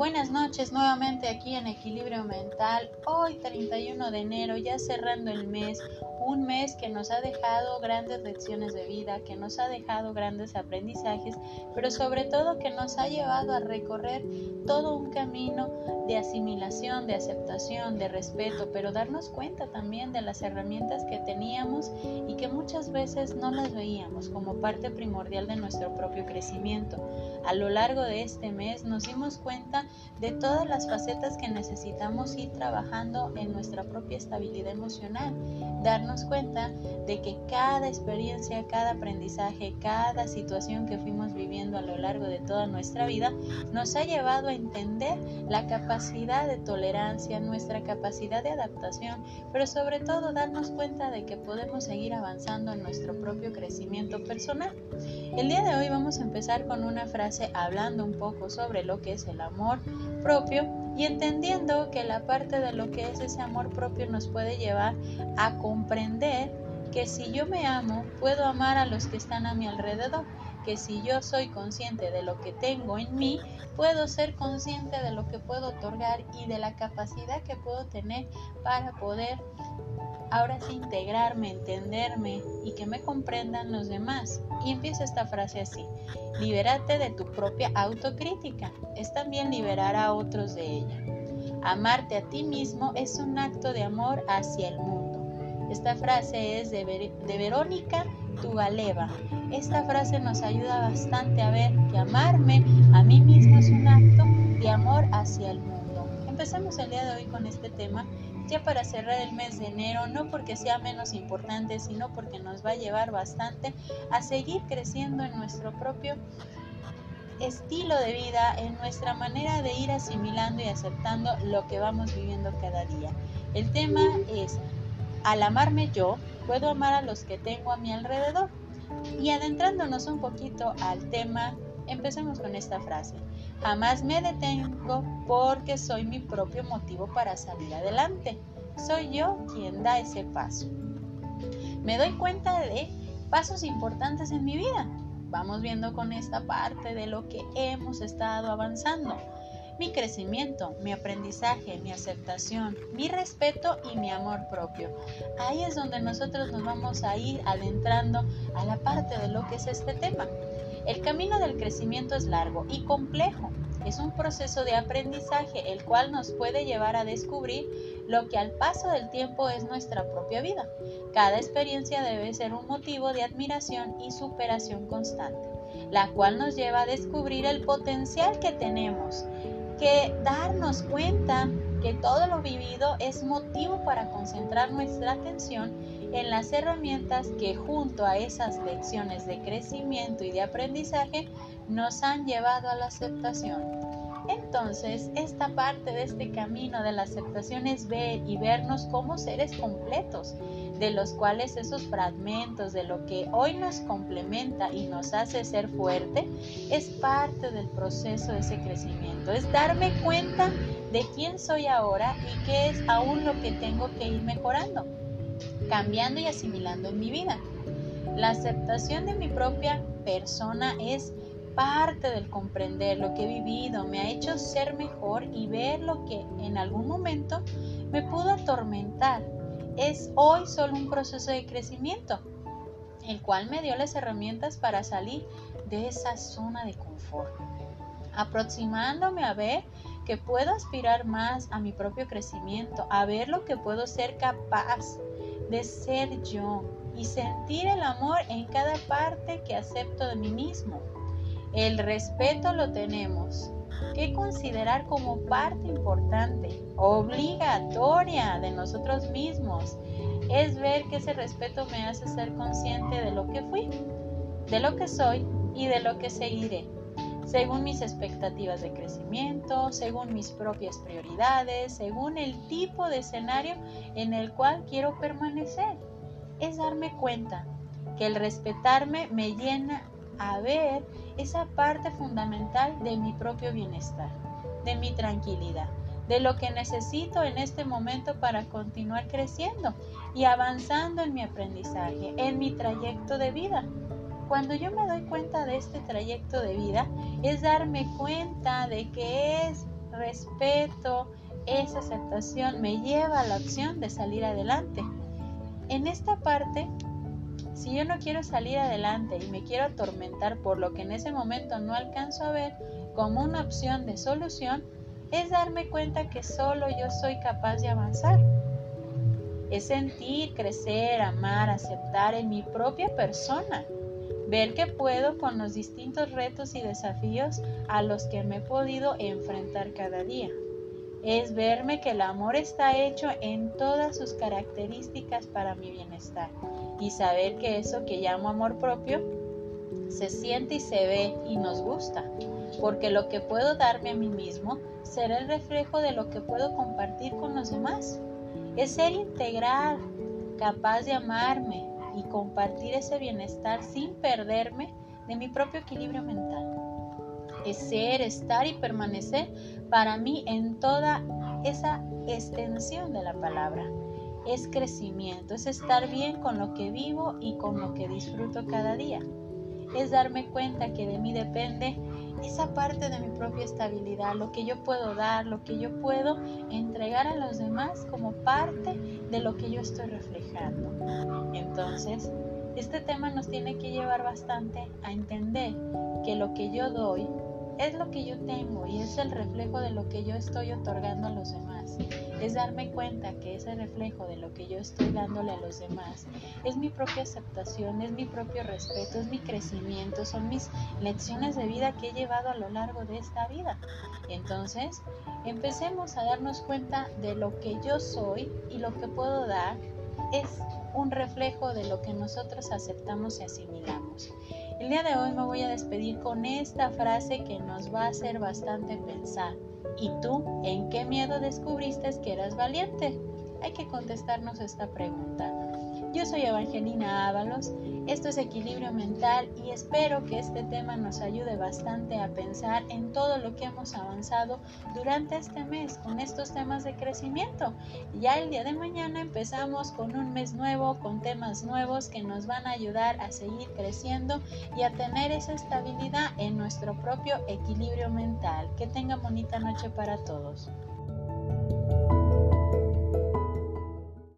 Buenas noches nuevamente aquí en Equilibrio Mental. Hoy 31 de enero, ya cerrando el mes, un mes que nos ha dejado grandes lecciones de vida, que nos ha dejado grandes aprendizajes, pero sobre todo que nos ha llevado a recorrer todo un camino de asimilación, de aceptación, de respeto, pero darnos cuenta también de las herramientas que teníamos y que muchas veces no las veíamos como parte primordial de nuestro propio crecimiento. A lo largo de este mes nos dimos cuenta de todas las facetas que necesitamos ir trabajando en nuestra propia estabilidad emocional, darnos cuenta de que cada experiencia, cada aprendizaje, cada situación que fuimos viviendo a lo largo de toda nuestra vida nos ha llevado a entender la capacidad de tolerancia, nuestra capacidad de adaptación, pero sobre todo darnos cuenta de que podemos seguir avanzando en nuestro propio crecimiento personal. El día de hoy vamos a empezar con una frase hablando un poco sobre lo que es el amor propio y entendiendo que la parte de lo que es ese amor propio nos puede llevar a comprender que si yo me amo, puedo amar a los que están a mi alrededor, que si yo soy consciente de lo que tengo en mí, puedo ser consciente de lo que puedo otorgar y de la capacidad que puedo tener para poder ahora sí integrarme, entenderme y que me comprendan los demás. Y empieza esta frase así, libérate de tu propia autocrítica, es también liberar a otros de ella. Amarte a ti mismo es un acto de amor hacia el mundo. Esta frase es de, de Verónica Tugaleva. Esta frase nos ayuda bastante a ver que amarme a mí mismo es un acto de amor hacia el mundo. Empecemos el día de hoy con este tema ya para cerrar el mes de enero, no porque sea menos importante, sino porque nos va a llevar bastante a seguir creciendo en nuestro propio estilo de vida, en nuestra manera de ir asimilando y aceptando lo que vamos viviendo cada día. El tema es, al amarme yo, puedo amar a los que tengo a mi alrededor. Y adentrándonos un poquito al tema, empecemos con esta frase. Jamás me detengo porque soy mi propio motivo para salir adelante. Soy yo quien da ese paso. Me doy cuenta de pasos importantes en mi vida. Vamos viendo con esta parte de lo que hemos estado avanzando. Mi crecimiento, mi aprendizaje, mi aceptación, mi respeto y mi amor propio. Ahí es donde nosotros nos vamos a ir adentrando a la parte de lo que es este tema. El camino del crecimiento es largo y complejo. Es un proceso de aprendizaje el cual nos puede llevar a descubrir lo que al paso del tiempo es nuestra propia vida. Cada experiencia debe ser un motivo de admiración y superación constante, la cual nos lleva a descubrir el potencial que tenemos, que darnos cuenta que todo lo vivido es motivo para concentrar nuestra atención en las herramientas que junto a esas lecciones de crecimiento y de aprendizaje nos han llevado a la aceptación. Entonces, esta parte de este camino de la aceptación es ver y vernos como seres completos, de los cuales esos fragmentos de lo que hoy nos complementa y nos hace ser fuerte, es parte del proceso de ese crecimiento. Es darme cuenta de quién soy ahora y qué es aún lo que tengo que ir mejorando cambiando y asimilando en mi vida. La aceptación de mi propia persona es parte del comprender lo que he vivido, me ha hecho ser mejor y ver lo que en algún momento me pudo atormentar. Es hoy solo un proceso de crecimiento, el cual me dio las herramientas para salir de esa zona de confort, aproximándome a ver que puedo aspirar más a mi propio crecimiento, a ver lo que puedo ser capaz de ser yo y sentir el amor en cada parte que acepto de mí mismo. El respeto lo tenemos que considerar como parte importante, obligatoria de nosotros mismos. Es ver que ese respeto me hace ser consciente de lo que fui, de lo que soy y de lo que seguiré según mis expectativas de crecimiento, según mis propias prioridades, según el tipo de escenario en el cual quiero permanecer. Es darme cuenta que el respetarme me llena a ver esa parte fundamental de mi propio bienestar, de mi tranquilidad, de lo que necesito en este momento para continuar creciendo y avanzando en mi aprendizaje, en mi trayecto de vida. Cuando yo me doy cuenta de este trayecto de vida, es darme cuenta de que es respeto, esa aceptación me lleva a la opción de salir adelante. En esta parte, si yo no quiero salir adelante y me quiero atormentar por lo que en ese momento no alcanzo a ver como una opción de solución, es darme cuenta que solo yo soy capaz de avanzar. Es sentir, crecer, amar, aceptar en mi propia persona. Ver que puedo con los distintos retos y desafíos a los que me he podido enfrentar cada día. Es verme que el amor está hecho en todas sus características para mi bienestar. Y saber que eso que llamo amor propio se siente y se ve y nos gusta porque lo que puedo darme a mí mismo será el reflejo de lo que puedo compartir con los demás. Es ser integral, capaz de amarme y compartir ese bienestar sin perderme de mi propio equilibrio mental. Es ser, estar y permanecer para mí en toda esa extensión de la palabra. Es crecimiento, es estar bien con lo que vivo y con lo que disfruto cada día. Es darme cuenta que de mí depende esa parte de mi propia estabilidad, lo que yo puedo dar, lo que yo puedo entregar a los demás como parte de lo que yo estoy reflejando. Entonces, este tema nos tiene que llevar bastante a entender que lo que yo doy es lo que yo tengo y es el reflejo de lo que yo estoy otorgando a los demás es darme cuenta que ese reflejo de lo que yo estoy dándole a los demás es mi propia aceptación, es mi propio respeto, es mi crecimiento, son mis lecciones de vida que he llevado a lo largo de esta vida. Entonces, empecemos a darnos cuenta de lo que yo soy y lo que puedo dar es un reflejo de lo que nosotros aceptamos y asimilamos. El día de hoy me voy a despedir con esta frase que nos va a hacer bastante pensar. ¿Y tú en qué miedo descubriste que eras valiente? Hay que contestarnos esta pregunta. Yo soy Evangelina Ábalos, esto es Equilibrio Mental y espero que este tema nos ayude bastante a pensar en todo lo que hemos avanzado durante este mes con estos temas de crecimiento. Ya el día de mañana empezamos con un mes nuevo, con temas nuevos que nos van a ayudar a seguir creciendo y a tener esa estabilidad en nuestro propio equilibrio mental. Que tengan bonita noche para todos.